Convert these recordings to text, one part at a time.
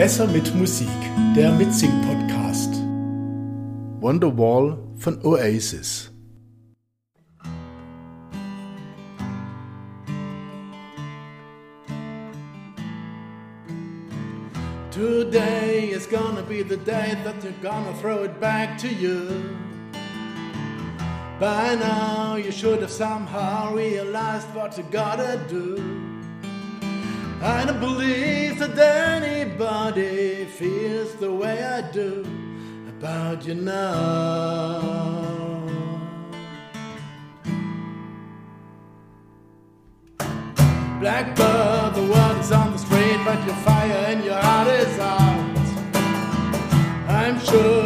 Besser mit Musik, der Mitsing-Podcast. Wonderwall von Oasis. Today is gonna be the day that they're gonna throw it back to you. By now, you should have somehow realized what you gotta do. I don't believe anybody feels the way I do about you now. Blackbird, the word is on the street, but your fire and your heart is out. I'm sure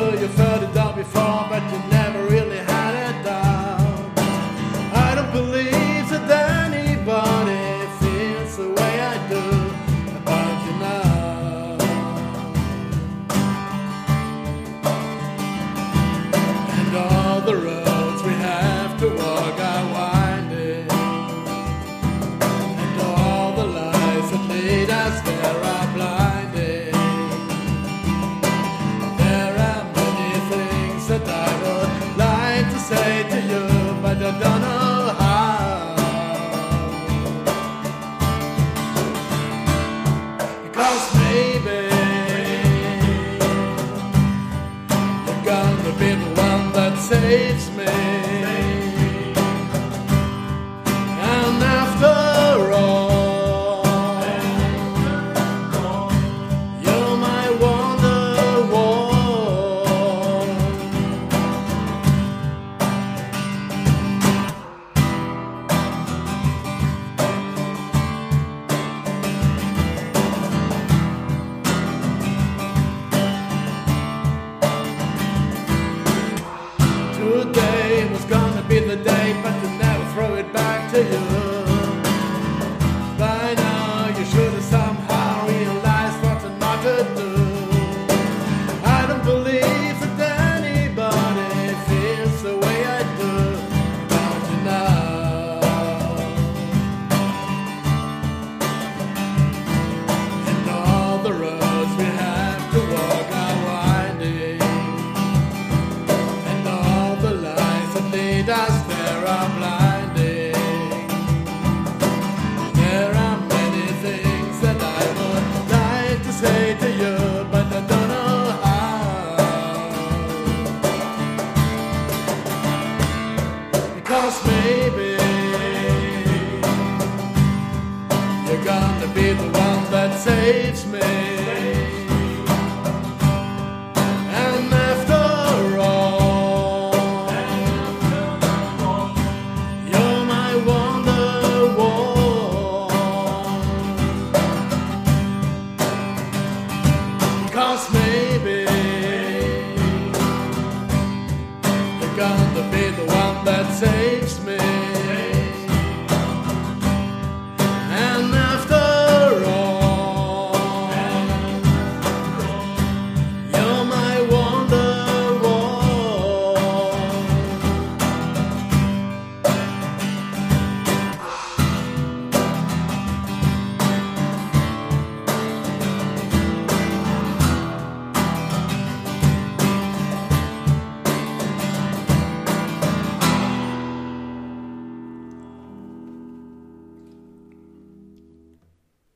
saves me. Say to you, but I don't know how. Because maybe you're gonna be the one that saves me. Maybe you're gonna be the one that saves me.